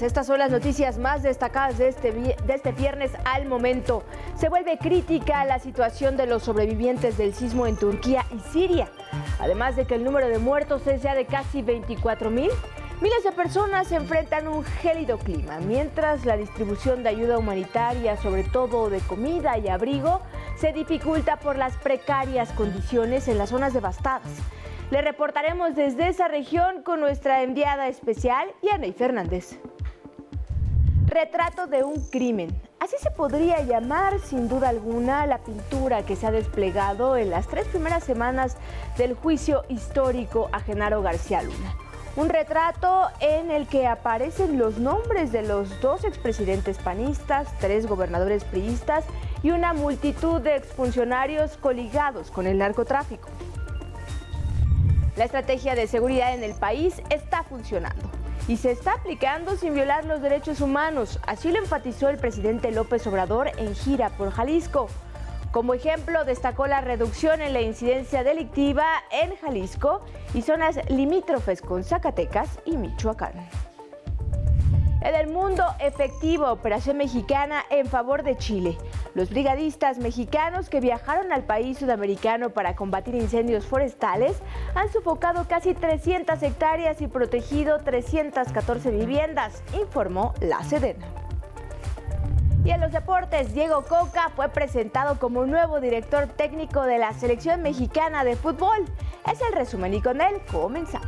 Estas son las noticias más destacadas de este, de este viernes al momento. Se vuelve crítica la situación de los sobrevivientes del sismo en Turquía y Siria. Además de que el número de muertos es ya de casi 24 mil, miles de personas enfrentan un gélido clima, mientras la distribución de ayuda humanitaria, sobre todo de comida y abrigo, se dificulta por las precarias condiciones en las zonas devastadas. Le reportaremos desde esa región con nuestra enviada especial, Yaney Fernández. Retrato de un crimen. Así se podría llamar sin duda alguna la pintura que se ha desplegado en las tres primeras semanas del juicio histórico a Genaro García Luna. Un retrato en el que aparecen los nombres de los dos expresidentes panistas, tres gobernadores priistas y una multitud de exfuncionarios coligados con el narcotráfico. La estrategia de seguridad en el país está funcionando y se está aplicando sin violar los derechos humanos. Así lo enfatizó el presidente López Obrador en gira por Jalisco. Como ejemplo, destacó la reducción en la incidencia delictiva en Jalisco y zonas limítrofes con Zacatecas y Michoacán. En el mundo efectivo, operación mexicana en favor de Chile. Los brigadistas mexicanos que viajaron al país sudamericano para combatir incendios forestales han sofocado casi 300 hectáreas y protegido 314 viviendas, informó la Sedena. Y en los deportes, Diego Coca fue presentado como nuevo director técnico de la selección mexicana de fútbol. Es el resumen y con él comenzamos.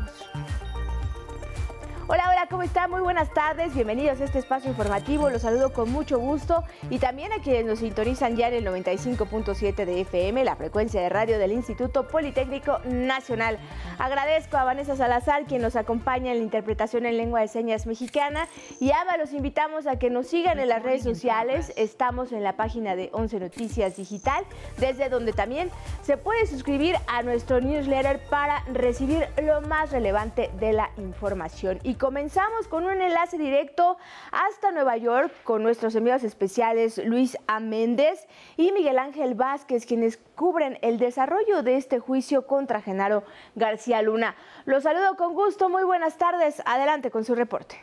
¿Cómo están? Muy buenas tardes, bienvenidos a este espacio informativo, los saludo con mucho gusto y también a quienes nos sintonizan ya en el 95.7 de FM, la frecuencia de radio del Instituto Politécnico Nacional. Agradezco a Vanessa Salazar, quien nos acompaña en la interpretación en lengua de señas mexicana y Ava, los invitamos a que nos sigan en las redes sociales, estamos en la página de 11 Noticias Digital, desde donde también se puede suscribir a nuestro newsletter para recibir lo más relevante de la información. Y comenzamos con un enlace directo hasta Nueva York con nuestros enviados especiales Luis A. Y Miguel Ángel Vázquez, quienes cubren el desarrollo de este juicio contra Genaro García Luna. Los saludo con gusto, muy buenas tardes. Adelante con su reporte.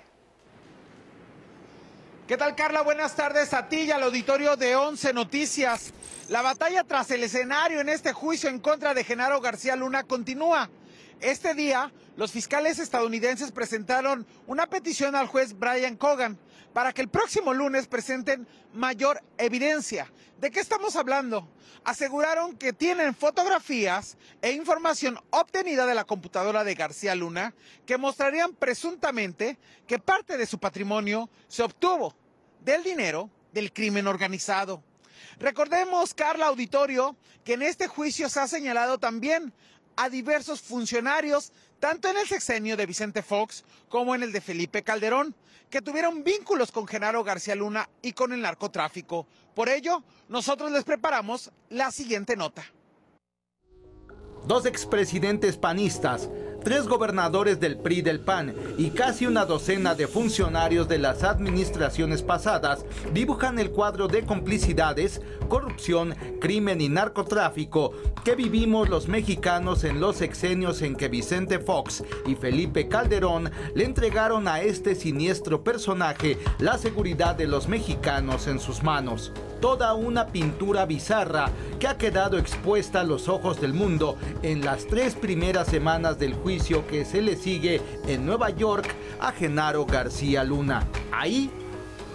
¿Qué tal, Carla? Buenas tardes a ti y al auditorio de Once Noticias. La batalla tras el escenario en este juicio en contra de Genaro García Luna continúa. Este día, los fiscales estadounidenses presentaron una petición al juez Brian Cogan para que el próximo lunes presenten mayor evidencia. ¿De qué estamos hablando? Aseguraron que tienen fotografías e información obtenida de la computadora de García Luna que mostrarían presuntamente que parte de su patrimonio se obtuvo del dinero del crimen organizado. Recordemos, Carla Auditorio, que en este juicio se ha señalado también a diversos funcionarios, tanto en el sexenio de Vicente Fox como en el de Felipe Calderón, que tuvieron vínculos con Genaro García Luna y con el narcotráfico. Por ello, nosotros les preparamos la siguiente nota. Dos expresidentes panistas tres gobernadores del PRI del PAN y casi una docena de funcionarios de las administraciones pasadas dibujan el cuadro de complicidades, corrupción, crimen y narcotráfico que vivimos los mexicanos en los sexenios en que Vicente Fox y Felipe Calderón le entregaron a este siniestro personaje la seguridad de los mexicanos en sus manos toda una pintura bizarra que ha quedado expuesta a los ojos del mundo en las tres primeras semanas del juicio que se le sigue en Nueva York a Genaro García Luna. Ahí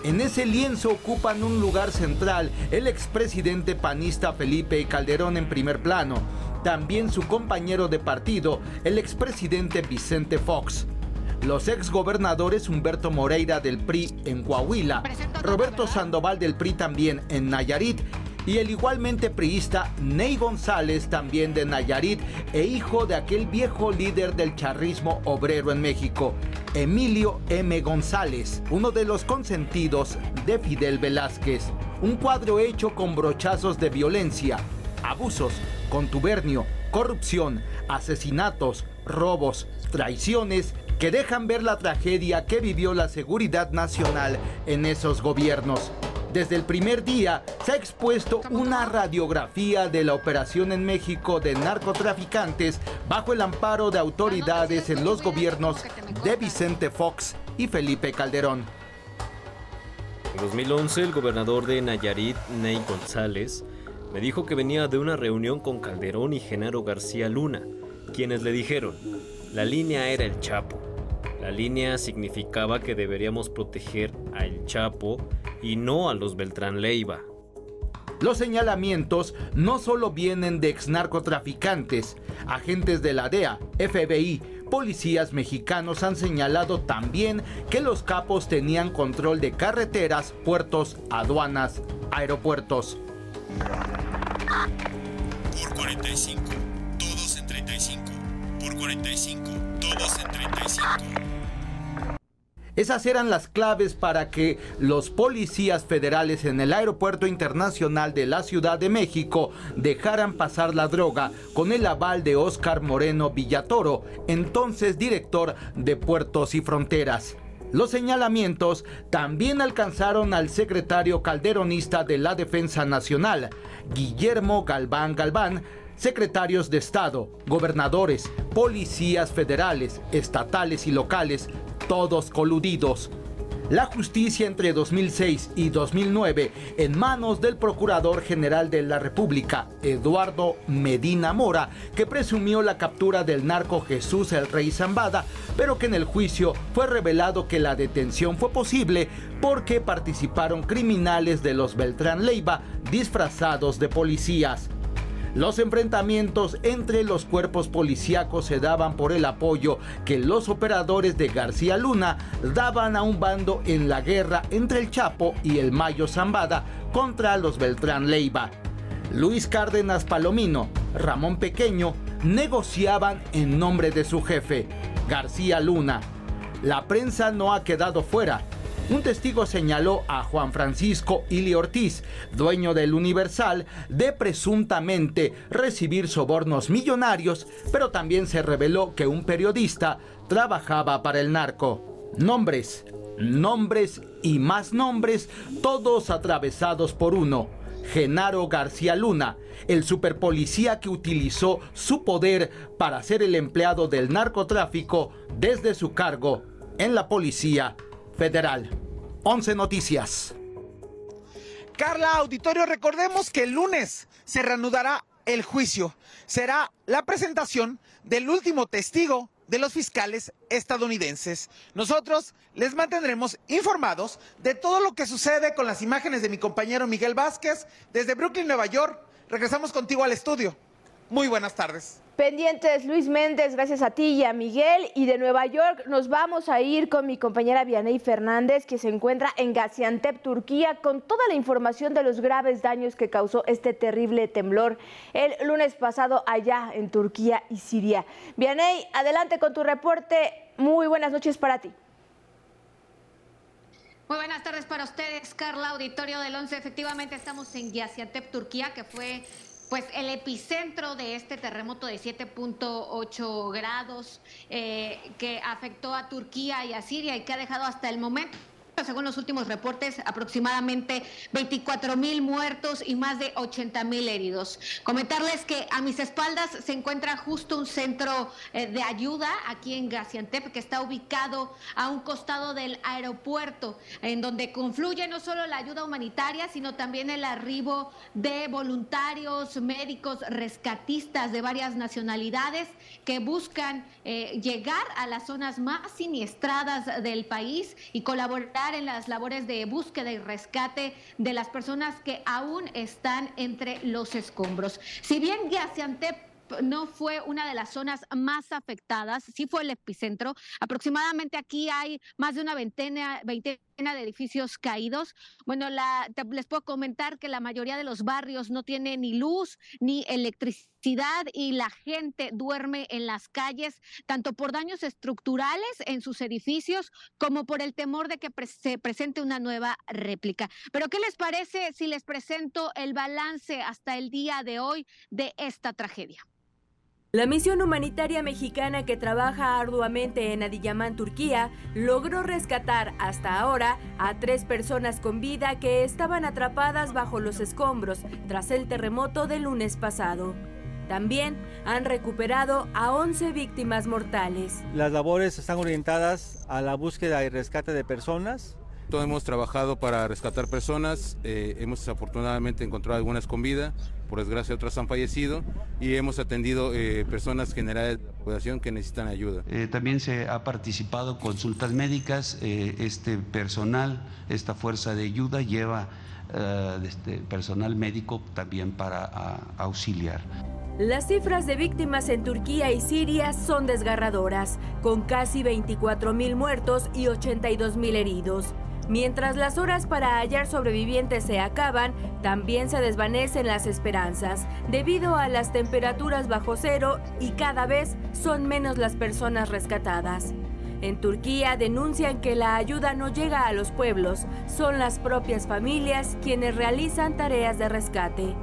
en ese lienzo ocupan un lugar central el expresidente panista Felipe Calderón en primer plano, también su compañero de partido, el expresidente Vicente Fox los exgobernadores Humberto Moreira del PRI en Coahuila, Roberto Sandoval del PRI también en Nayarit y el igualmente priista Ney González, también de Nayarit, e hijo de aquel viejo líder del charrismo obrero en México, Emilio M. González, uno de los consentidos de Fidel Velázquez. Un cuadro hecho con brochazos de violencia, abusos, contubernio, corrupción, asesinatos, robos, traiciones que dejan ver la tragedia que vivió la seguridad nacional en esos gobiernos. Desde el primer día se ha expuesto una radiografía de la operación en México de narcotraficantes bajo el amparo de autoridades en los gobiernos de Vicente Fox y Felipe Calderón. En 2011, el gobernador de Nayarit, Ney González, me dijo que venía de una reunión con Calderón y Genaro García Luna, quienes le dijeron, la línea era el Chapo. La línea significaba que deberíamos proteger a El Chapo y no a los Beltrán Leiva. Los señalamientos no solo vienen de exnarcotraficantes, agentes de la DEA, FBI, policías mexicanos han señalado también que los capos tenían control de carreteras, puertos, aduanas, aeropuertos. Por 45, todos en 35. Por 45, todos en 35. Esas eran las claves para que los policías federales en el Aeropuerto Internacional de la Ciudad de México dejaran pasar la droga con el aval de Óscar Moreno Villatoro, entonces director de Puertos y Fronteras. Los señalamientos también alcanzaron al secretario calderonista de la Defensa Nacional, Guillermo Galván Galván, secretarios de Estado, gobernadores, policías federales, estatales y locales, todos coludidos. La justicia entre 2006 y 2009 en manos del Procurador General de la República, Eduardo Medina Mora, que presumió la captura del narco Jesús el Rey Zambada, pero que en el juicio fue revelado que la detención fue posible porque participaron criminales de los Beltrán Leiva disfrazados de policías. Los enfrentamientos entre los cuerpos policíacos se daban por el apoyo que los operadores de García Luna daban a un bando en la guerra entre el Chapo y el Mayo Zambada contra los Beltrán Leiva. Luis Cárdenas Palomino, Ramón Pequeño negociaban en nombre de su jefe, García Luna. La prensa no ha quedado fuera un testigo señaló a Juan Francisco Ili Ortiz, dueño del Universal, de presuntamente recibir sobornos millonarios, pero también se reveló que un periodista trabajaba para el narco. Nombres, nombres y más nombres, todos atravesados por uno. Genaro García Luna, el superpolicía que utilizó su poder para ser el empleado del narcotráfico desde su cargo en la policía federal. 11 Noticias. Carla Auditorio, recordemos que el lunes se reanudará el juicio. Será la presentación del último testigo de los fiscales estadounidenses. Nosotros les mantendremos informados de todo lo que sucede con las imágenes de mi compañero Miguel Vázquez desde Brooklyn, Nueva York. Regresamos contigo al estudio. Muy buenas tardes. Pendientes, Luis Méndez, gracias a ti y a Miguel. Y de Nueva York nos vamos a ir con mi compañera Vianey Fernández, que se encuentra en Gaziantep, Turquía, con toda la información de los graves daños que causó este terrible temblor el lunes pasado allá en Turquía y Siria. Vianey, adelante con tu reporte. Muy buenas noches para ti. Muy buenas tardes para ustedes, Carla, auditorio del 11. Efectivamente, estamos en Gaziantep, Turquía, que fue pues el epicentro de este terremoto de 7.8 grados eh, que afectó a Turquía y a Siria y que ha dejado hasta el momento según los últimos reportes, aproximadamente 24 mil muertos y más de 80 mil heridos. Comentarles que a mis espaldas se encuentra justo un centro eh, de ayuda aquí en Gaziantep, que está ubicado a un costado del aeropuerto, en donde confluye no solo la ayuda humanitaria, sino también el arribo de voluntarios, médicos, rescatistas de varias nacionalidades que buscan eh, llegar a las zonas más siniestradas del país y colaborar en las labores de búsqueda y rescate de las personas que aún están entre los escombros. Si bien Gaziantep no fue una de las zonas más afectadas, sí fue el epicentro. Aproximadamente aquí hay más de una veintena, veintena de edificios caídos. Bueno, la, les puedo comentar que la mayoría de los barrios no tiene ni luz ni electricidad y la gente duerme en las calles, tanto por daños estructurales en sus edificios como por el temor de que se presente una nueva réplica. Pero ¿qué les parece si les presento el balance hasta el día de hoy de esta tragedia? La misión humanitaria mexicana que trabaja arduamente en Adiyaman, Turquía, logró rescatar hasta ahora a tres personas con vida que estaban atrapadas bajo los escombros tras el terremoto del lunes pasado. También han recuperado a 11 víctimas mortales. Las labores están orientadas a la búsqueda y rescate de personas, todos hemos trabajado para rescatar personas, eh, hemos afortunadamente encontrado algunas con vida, por desgracia otras han fallecido y hemos atendido eh, personas generales de la población que necesitan ayuda. Eh, también se ha participado consultas médicas, este personal, esta fuerza de ayuda lleva este personal médico también para auxiliar. Las cifras de víctimas en Turquía y Siria son desgarradoras, con casi 24 mil muertos y 82 mil heridos. Mientras las horas para hallar sobrevivientes se acaban, también se desvanecen las esperanzas, debido a las temperaturas bajo cero y cada vez son menos las personas rescatadas. En Turquía denuncian que la ayuda no llega a los pueblos, son las propias familias quienes realizan tareas de rescate.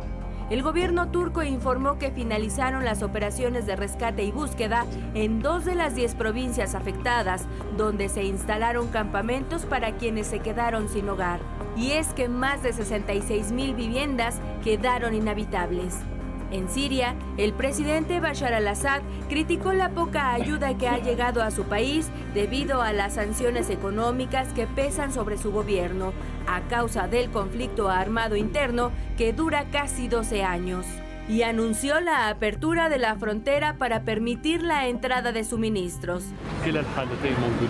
El gobierno turco informó que finalizaron las operaciones de rescate y búsqueda en dos de las diez provincias afectadas, donde se instalaron campamentos para quienes se quedaron sin hogar. Y es que más de 66 mil viviendas quedaron inhabitables. En Siria, el presidente Bashar al-Assad criticó la poca ayuda que ha llegado a su país debido a las sanciones económicas que pesan sobre su gobierno a causa del conflicto armado interno que dura casi 12 años y anunció la apertura de la frontera para permitir la entrada de suministros.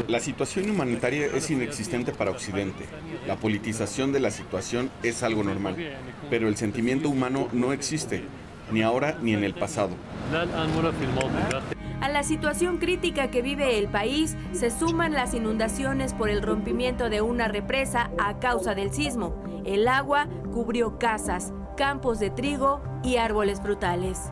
La situación humanitaria es inexistente para Occidente. La politización de la situación es algo normal, pero el sentimiento humano no existe ni ahora ni en el pasado. A la situación crítica que vive el país se suman las inundaciones por el rompimiento de una represa a causa del sismo. El agua cubrió casas, campos de trigo y árboles frutales.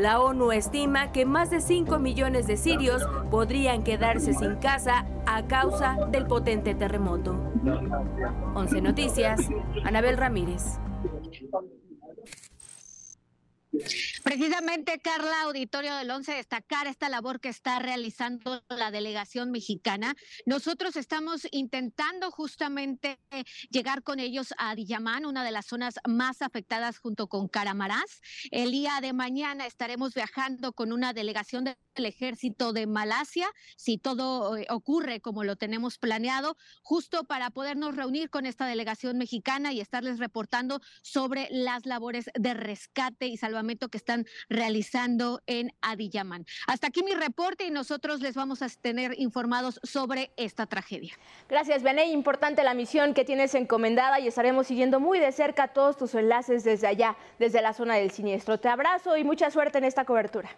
La ONU estima que más de 5 millones de sirios podrían quedarse sin casa a causa del potente terremoto. 11 Noticias, Anabel Ramírez. Precisamente, Carla, auditorio del 11, destacar esta labor que está realizando la delegación mexicana. Nosotros estamos intentando justamente llegar con ellos a Diyamán, una de las zonas más afectadas junto con Caramarás. El día de mañana estaremos viajando con una delegación del ejército de Malasia, si todo eh, ocurre como lo tenemos planeado, justo para podernos reunir con esta delegación mexicana y estarles reportando sobre las labores de rescate y salvamento que están realizando en Adiyaman. Hasta aquí mi reporte y nosotros les vamos a tener informados sobre esta tragedia. Gracias, Bené. Importante la misión que tienes encomendada y estaremos siguiendo muy de cerca todos tus enlaces desde allá, desde la zona del siniestro. Te abrazo y mucha suerte en esta cobertura.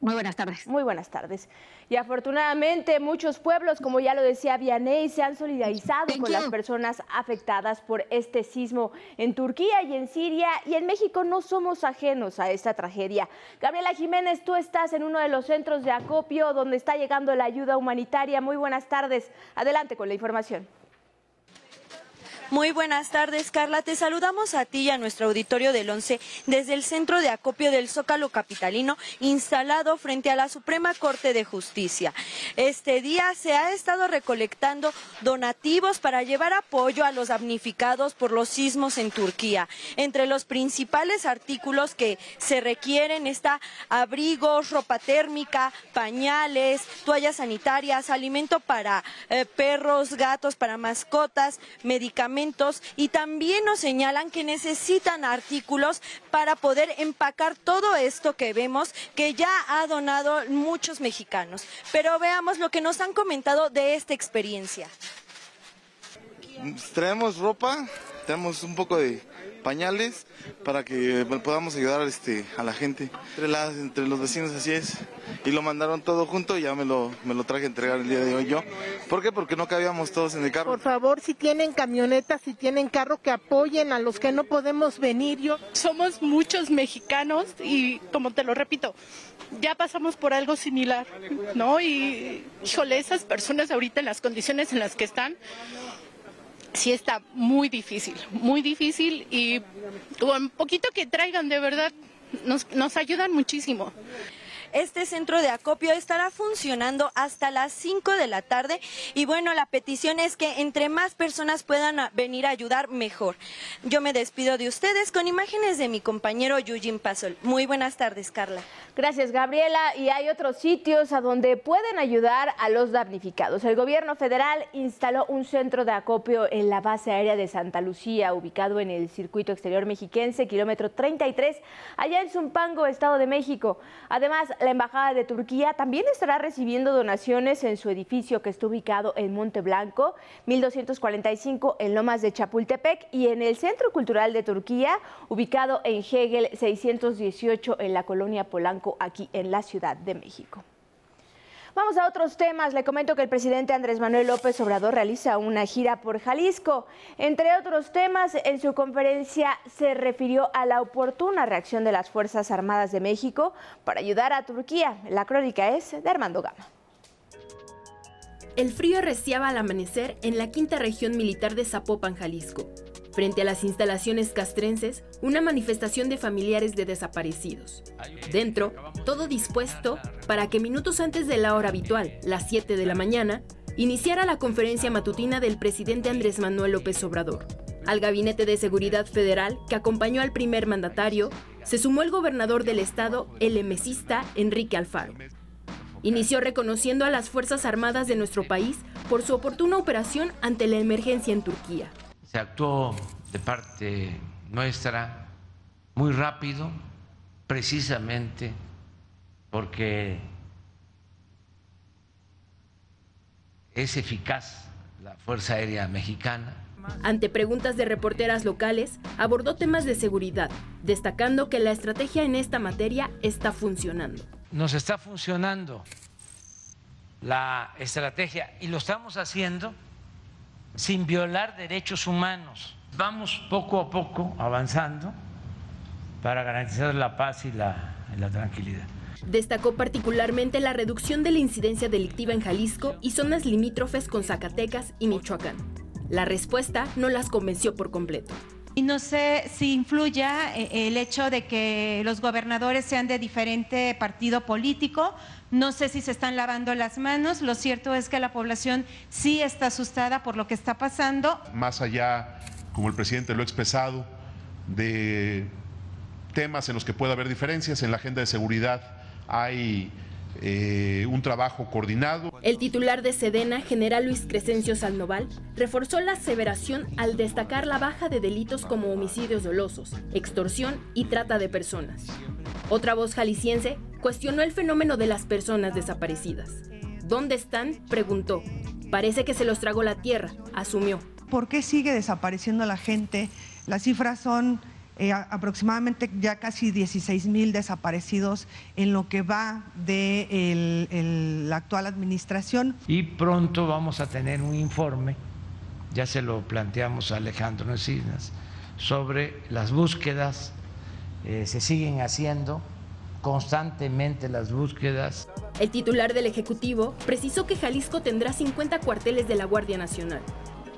Muy buenas tardes. Muy buenas tardes. Y afortunadamente muchos pueblos, como ya lo decía Vianey, se han solidarizado con las personas afectadas por este sismo en Turquía y en Siria. Y en México no somos ajenos a esta tragedia. Gabriela Jiménez, tú estás en uno de los centros de acopio donde está llegando la ayuda humanitaria. Muy buenas tardes. Adelante con la información. Muy buenas tardes, Carla. Te saludamos a ti y a nuestro auditorio del 11 desde el centro de acopio del Zócalo Capitalino, instalado frente a la Suprema Corte de Justicia. Este día se ha estado recolectando donativos para llevar apoyo a los damnificados por los sismos en Turquía. Entre los principales artículos que se requieren está abrigos, ropa térmica, pañales, toallas sanitarias, alimento para eh, perros, gatos, para mascotas, medicamentos y también nos señalan que necesitan artículos para poder empacar todo esto que vemos que ya ha donado muchos mexicanos. Pero veamos lo que nos han comentado de esta experiencia. Traemos ropa, tenemos un poco de pañales para que podamos ayudar este, a la gente. Entre, entre los vecinos así es. Y lo mandaron todo junto y ya me lo, me lo traje a entregar el día de hoy yo. ¿Por qué? Porque no cabíamos todos en el carro. Por favor, si tienen camionetas, si tienen carro, que apoyen a los que no podemos venir. Yo. Somos muchos mexicanos y, como te lo repito, ya pasamos por algo similar, ¿no? Y, híjole, esas personas ahorita en las condiciones en las que están, sí está muy difícil, muy difícil y un poquito que traigan de verdad nos, nos ayudan muchísimo. Este centro de acopio estará funcionando hasta las 5 de la tarde y bueno, la petición es que entre más personas puedan venir a ayudar, mejor. Yo me despido de ustedes con imágenes de mi compañero Yujin Pasol. Muy buenas tardes, Carla. Gracias, Gabriela. Y hay otros sitios a donde pueden ayudar a los damnificados. El gobierno federal instaló un centro de acopio en la base aérea de Santa Lucía, ubicado en el circuito exterior mexiquense, kilómetro 33, allá en Zumpango, Estado de México. Además, la Embajada de Turquía también estará recibiendo donaciones en su edificio que está ubicado en Monte Blanco, 1245 en Lomas de Chapultepec y en el Centro Cultural de Turquía, ubicado en Hegel 618 en la colonia Polanco, aquí en la Ciudad de México. Vamos a otros temas. Le comento que el presidente Andrés Manuel López Obrador realiza una gira por Jalisco. Entre otros temas, en su conferencia se refirió a la oportuna reacción de las Fuerzas Armadas de México para ayudar a Turquía. La crónica es de Armando Gama. El frío arreciaba al amanecer en la quinta región militar de Zapopan, Jalisco. Frente a las instalaciones castrenses, una manifestación de familiares de desaparecidos. Dentro, todo dispuesto para que minutos antes de la hora habitual, las 7 de la mañana, iniciara la conferencia matutina del presidente Andrés Manuel López Obrador. Al Gabinete de Seguridad Federal, que acompañó al primer mandatario, se sumó el gobernador del estado, el emesista Enrique Alfaro. Inició reconociendo a las Fuerzas Armadas de nuestro país por su oportuna operación ante la emergencia en Turquía se actuó de parte nuestra muy rápido, precisamente porque es eficaz la Fuerza Aérea Mexicana. Ante preguntas de reporteras locales, abordó temas de seguridad, destacando que la estrategia en esta materia está funcionando. Nos está funcionando la estrategia y lo estamos haciendo sin violar derechos humanos. Vamos poco a poco avanzando para garantizar la paz y la, tranquilidad. Destacó particularmente la reducción de la incidencia delictiva en Jalisco y zonas limítrofes con Zacatecas y Michoacán. La respuesta no las convenció por completo. Y no sé si influya eh, el hecho de que los gobernadores sean de diferente partido político. No sé si se están lavando las manos. Lo cierto es que la población sí está asustada por lo que está pasando. Más allá, como el presidente lo ha expresado, de temas en los que puede haber diferencias en la agenda de seguridad hay eh, un trabajo coordinado. El titular de Sedena, general Luis Crescencio Salnoval, reforzó la aseveración al destacar la baja de delitos como homicidios dolosos, extorsión y trata de personas. Otra voz jalisciense cuestionó el fenómeno de las personas desaparecidas. ¿Dónde están? preguntó. Parece que se los tragó la tierra, asumió. ¿Por qué sigue desapareciendo la gente? Las cifras son eh, aproximadamente ya casi 16 mil desaparecidos en lo que va de la actual administración. Y pronto vamos a tener un informe, ya se lo planteamos a Alejandro Encinas, sobre las búsquedas, eh, se siguen haciendo constantemente las búsquedas. El titular del Ejecutivo precisó que Jalisco tendrá 50 cuarteles de la Guardia Nacional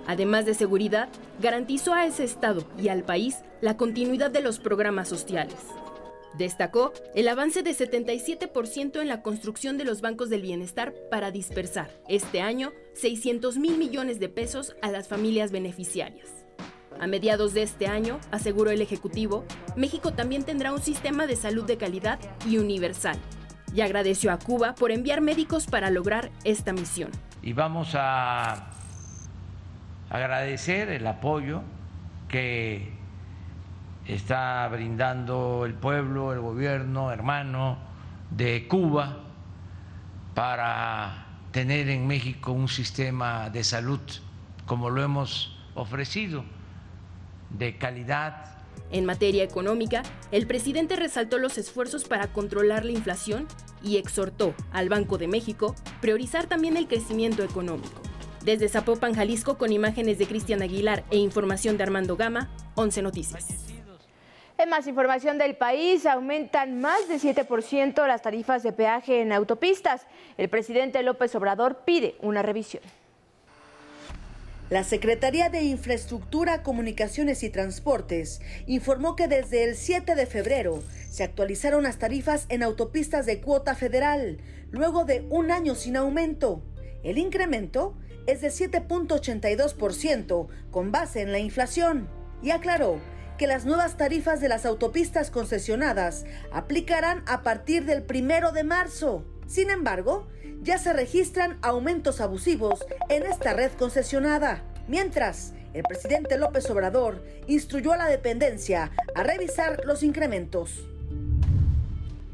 Además de seguridad, garantizó a ese Estado y al país la continuidad de los programas sociales. Destacó el avance de 77% en la construcción de los bancos del bienestar para dispersar este año 600 mil millones de pesos a las familias beneficiarias. A mediados de este año, aseguró el Ejecutivo, México también tendrá un sistema de salud de calidad y universal. Y agradeció a Cuba por enviar médicos para lograr esta misión. Y vamos a agradecer el apoyo que está brindando el pueblo, el gobierno hermano de Cuba para tener en México un sistema de salud como lo hemos ofrecido, de calidad. En materia económica, el presidente resaltó los esfuerzos para controlar la inflación y exhortó al Banco de México priorizar también el crecimiento económico. Desde Zapopan, Jalisco, con imágenes de Cristian Aguilar e información de Armando Gama, 11 Noticias. En más información del país, aumentan más de 7% las tarifas de peaje en autopistas. El presidente López Obrador pide una revisión. La Secretaría de Infraestructura, Comunicaciones y Transportes informó que desde el 7 de febrero se actualizaron las tarifas en autopistas de cuota federal, luego de un año sin aumento. El incremento es de 7.82% con base en la inflación y aclaró que las nuevas tarifas de las autopistas concesionadas aplicarán a partir del primero de marzo. Sin embargo, ya se registran aumentos abusivos en esta red concesionada. Mientras, el presidente López Obrador instruyó a la dependencia a revisar los incrementos.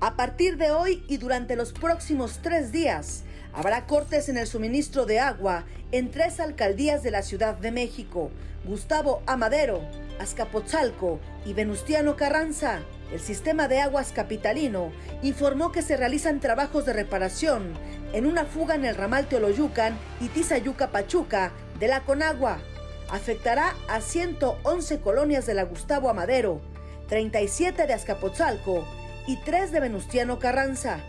A partir de hoy y durante los próximos tres días, habrá cortes en el suministro de agua en tres alcaldías de la Ciudad de México, Gustavo Amadero, Azcapotzalco y Venustiano Carranza. El sistema de aguas capitalino informó que se realizan trabajos de reparación en una fuga en el ramal Teoloyucan y Tizayuca Pachuca de la Conagua. Afectará a 111 colonias de la Gustavo Amadero, 37 de Azcapotzalco y 3 de Venustiano Carranza.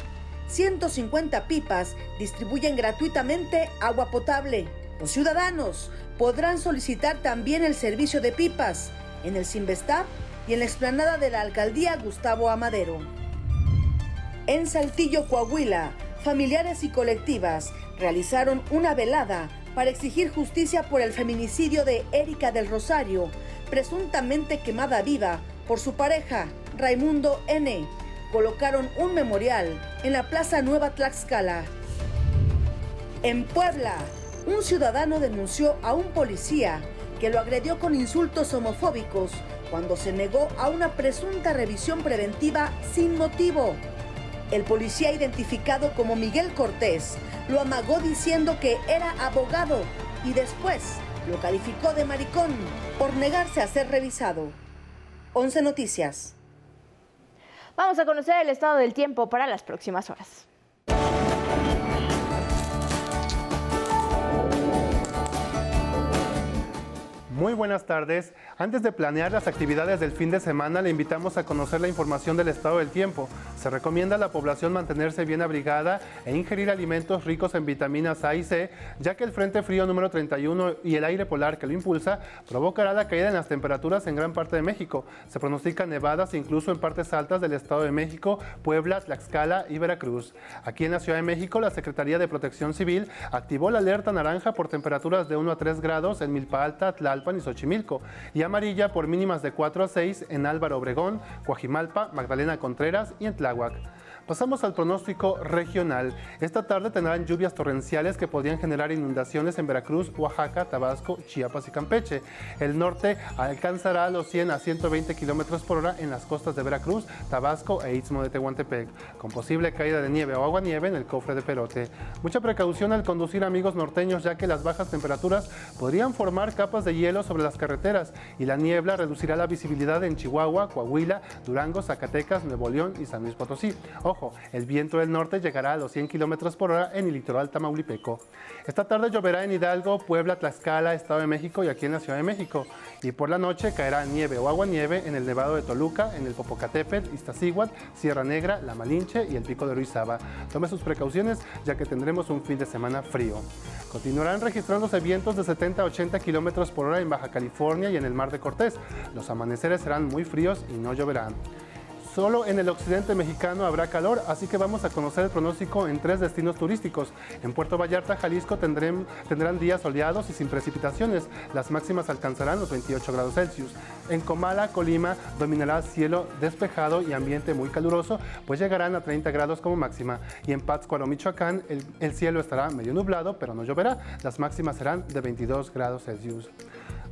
150 pipas distribuyen gratuitamente agua potable. Los ciudadanos podrán solicitar también el servicio de pipas en el Sinvestab y en la explanada de la alcaldía Gustavo Amadero. En Saltillo, Coahuila, familiares y colectivas realizaron una velada para exigir justicia por el feminicidio de Erika del Rosario, presuntamente quemada viva por su pareja, Raimundo N. Colocaron un memorial en la Plaza Nueva Tlaxcala. En Puebla, un ciudadano denunció a un policía que lo agredió con insultos homofóbicos cuando se negó a una presunta revisión preventiva sin motivo. El policía identificado como Miguel Cortés lo amagó diciendo que era abogado y después lo calificó de maricón por negarse a ser revisado. 11 Noticias. Vamos a conocer el estado del tiempo para las próximas horas. Muy buenas tardes. Antes de planear las actividades del fin de semana, le invitamos a conocer la información del estado del tiempo. Se recomienda a la población mantenerse bien abrigada e ingerir alimentos ricos en vitaminas A y C, ya que el Frente Frío número 31 y el aire polar que lo impulsa provocará la caída en las temperaturas en gran parte de México. Se pronostican nevadas incluso en partes altas del Estado de México, Puebla, Tlaxcala y Veracruz. Aquí en la Ciudad de México, la Secretaría de Protección Civil activó la alerta naranja por temperaturas de 1 a 3 grados en Milpa Alta, Tlalpan y Xochimilco, y amarilla por mínimas de 4 a 6 en Álvaro Obregón, Coajimalpa, Magdalena Contreras y en Tláhuac. Pasamos al pronóstico regional. Esta tarde tendrán lluvias torrenciales que podrían generar inundaciones en Veracruz, Oaxaca, Tabasco, Chiapas y Campeche. El norte alcanzará los 100 a 120 kilómetros por hora en las costas de Veracruz, Tabasco e Istmo de Tehuantepec, con posible caída de nieve o agua nieve en el cofre de Perote. Mucha precaución al conducir amigos norteños, ya que las bajas temperaturas podrían formar capas de hielo sobre las carreteras y la niebla reducirá la visibilidad en Chihuahua, Coahuila, Durango, Zacatecas, Nuevo León y San Luis Potosí. Ojo, el viento del norte llegará a los 100 kilómetros por hora en el litoral tamaulipeco. Esta tarde lloverá en Hidalgo, Puebla, Tlaxcala, Estado de México y aquí en la Ciudad de México. Y por la noche caerá nieve o agua nieve en el Nevado de Toluca, en el Popocatépetl, Iztaccíhuatl, Sierra Negra, La Malinche y el Pico de Ruizaba. Tome sus precauciones ya que tendremos un fin de semana frío. Continuarán registrándose vientos de 70 a 80 kilómetros por hora en Baja California y en el Mar de Cortés. Los amaneceres serán muy fríos y no lloverán. Solo en el occidente mexicano habrá calor, así que vamos a conocer el pronóstico en tres destinos turísticos. En Puerto Vallarta, Jalisco, tendrán, días soleados y sin precipitaciones. Las máximas alcanzarán los 28 grados Celsius. En Comala, Colima, dominará cielo despejado y ambiente muy caluroso, pues llegarán a 30 grados como máxima. Y en Pátzcuaro, Michoacán, el cielo estará medio nublado, pero no lloverá. Las máximas serán de 22 grados Celsius.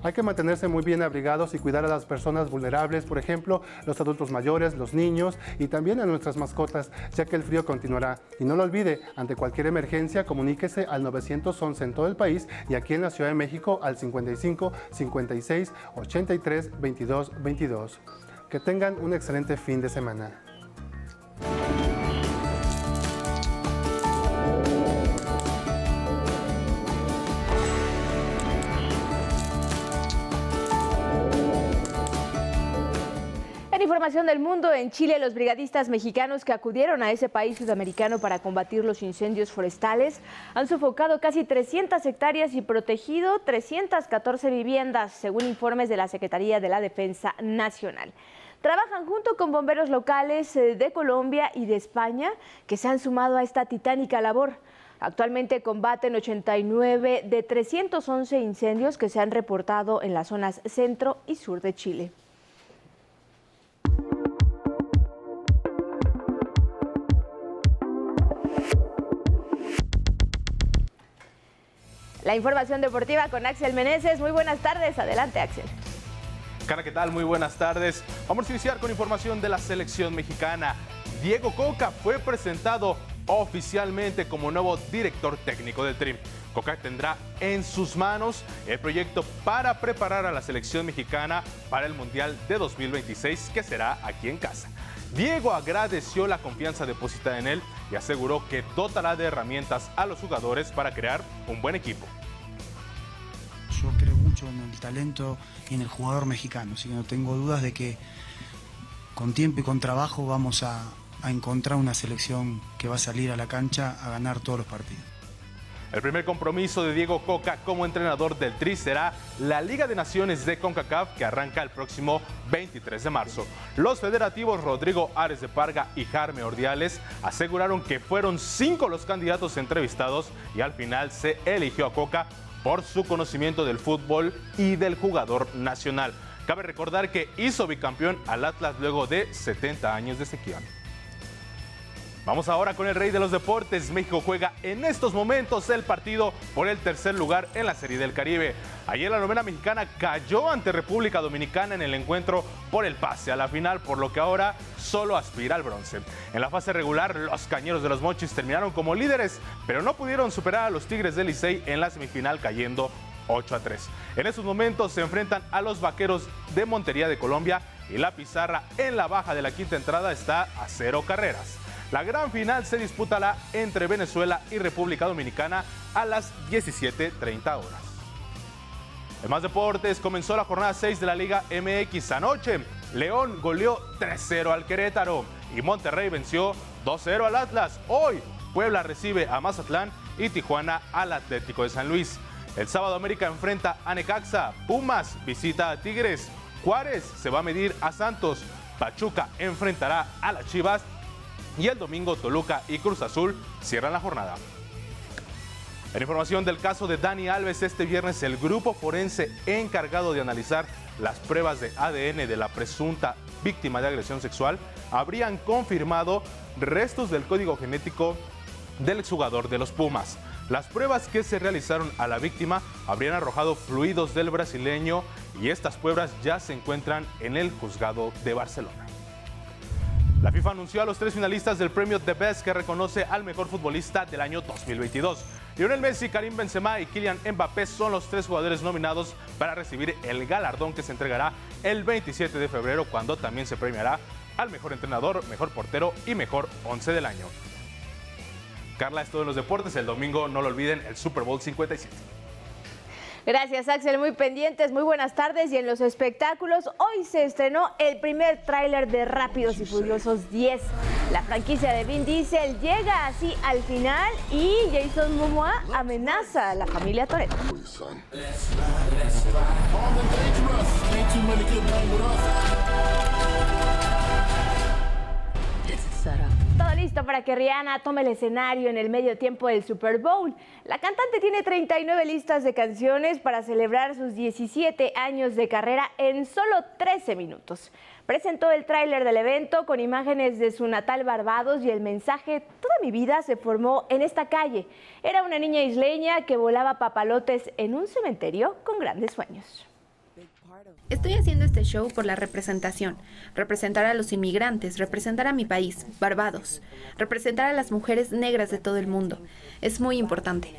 Hay que mantenerse muy bien abrigados y cuidar a las personas vulnerables, por ejemplo, los adultos mayores, los niños y también a nuestras mascotas, ya que el frío continuará. Y no lo olvide, ante cualquier emergencia, comuníquese al 911 en todo el país y aquí en la Ciudad de México al 55 56 83 22 22. Que tengan un excelente fin de semana. Información del mundo, en Chile los brigadistas mexicanos que acudieron a ese país sudamericano para combatir los incendios forestales han sofocado casi 300 hectáreas y protegido 314 viviendas, según informes de la Secretaría de la Defensa Nacional. Trabajan junto con bomberos locales eh, de Colombia y de España que se han sumado a esta titánica labor. Actualmente combaten 89 de 311 incendios que se han reportado en las zonas centro y sur de Chile. La información deportiva con Axel Meneses. Muy buenas tardes. Adelante, Axel. Cara, ¿qué tal? Muy buenas tardes. Vamos a iniciar con información de la selección mexicana. Diego Coca fue presentado oficialmente como nuevo director técnico del Trim. Coca tendrá en sus manos el proyecto para preparar a la selección mexicana para el Mundial de 2026 que será aquí en casa. Diego agradeció la confianza depositada en él y aseguró que dotará de herramientas a los jugadores para crear un buen equipo. Yo creo mucho en el talento y en el jugador mexicano, así que no tengo dudas de que con tiempo y con trabajo vamos a, a encontrar una selección que va a salir a la cancha a ganar todos los partidos. El primer compromiso de Diego Coca como entrenador del Tri será la Liga de Naciones de CONCACAF que arranca el próximo 23 de marzo. Los federativos Rodrigo Ares de Parga y Jarme Ordiales aseguraron que fueron cinco los candidatos entrevistados y al final se eligió a Coca por su conocimiento del fútbol y del jugador nacional. Cabe recordar que hizo bicampeón al Atlas luego de 70 años de sequía. Vamos ahora con el rey de los deportes. México juega en estos momentos el partido por el tercer lugar en la Serie del Caribe. Ayer la novena mexicana cayó ante República Dominicana en el encuentro por el pase a la final, por lo que ahora solo aspira al bronce. En la fase regular, los cañeros de los Mochis terminaron como líderes, pero no pudieron superar a los Tigres del Licey en la semifinal cayendo 8 a 3. En estos momentos se enfrentan a los Vaqueros de Montería de Colombia y la pizarra en la baja de la quinta entrada está a cero carreras. La gran final se disputará entre Venezuela y República Dominicana a las 17.30 horas. En más deportes, comenzó la jornada 6 de la Liga MX anoche. León goleó 3-0 al Querétaro y Monterrey venció 2-0 al Atlas. Hoy, Puebla recibe a Mazatlán y Tijuana al Atlético de San Luis. El sábado América enfrenta a Necaxa, Pumas visita a Tigres, Juárez se va a medir a Santos, Pachuca enfrentará a las Chivas y el domingo Toluca y Cruz Azul cierran la jornada. En información del caso de Dani Alves, este viernes el grupo forense encargado de analizar las pruebas de ADN de la presunta víctima de agresión sexual habrían confirmado restos del código genético del exjugador de los Pumas. Las pruebas que se realizaron a la víctima habrían arrojado fluidos del brasileño y estas pruebas ya se encuentran en el juzgado de Barcelona. La FIFA anunció a los tres finalistas del premio The Best que reconoce al mejor futbolista del año 2022. Lionel Messi, Karim Benzema y Kylian Mbappé son los tres jugadores nominados para recibir el galardón que se entregará el 27 de febrero cuando también se premiará al mejor entrenador, mejor portero y mejor once del año. Carla, es todo en los deportes. El domingo, no lo olviden, el Super Bowl 57. Gracias, Axel. Muy pendientes, muy buenas tardes. Y en los espectáculos, hoy se estrenó el primer tráiler de Rápidos y Furiosos 10. La franquicia de Vin Diesel llega así al final y Jason Momoa amenaza a la familia Toretto. Listo para que Rihanna tome el escenario en el medio tiempo del Super Bowl. La cantante tiene 39 listas de canciones para celebrar sus 17 años de carrera en solo 13 minutos. Presentó el tráiler del evento con imágenes de su natal Barbados y el mensaje Toda mi vida se formó en esta calle. Era una niña isleña que volaba papalotes en un cementerio con grandes sueños. Estoy haciendo este show por la representación, representar a los inmigrantes, representar a mi país, Barbados, representar a las mujeres negras de todo el mundo. Es muy importante.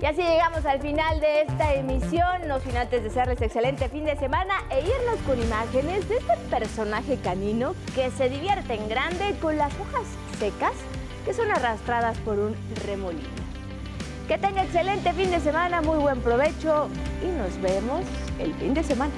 Y así llegamos al final de esta emisión, no sin antes desearles excelente fin de semana e irnos con imágenes de este personaje canino que se divierte en grande con las hojas secas que son arrastradas por un remolino. Que tenga excelente fin de semana, muy buen provecho y nos vemos el fin de semana.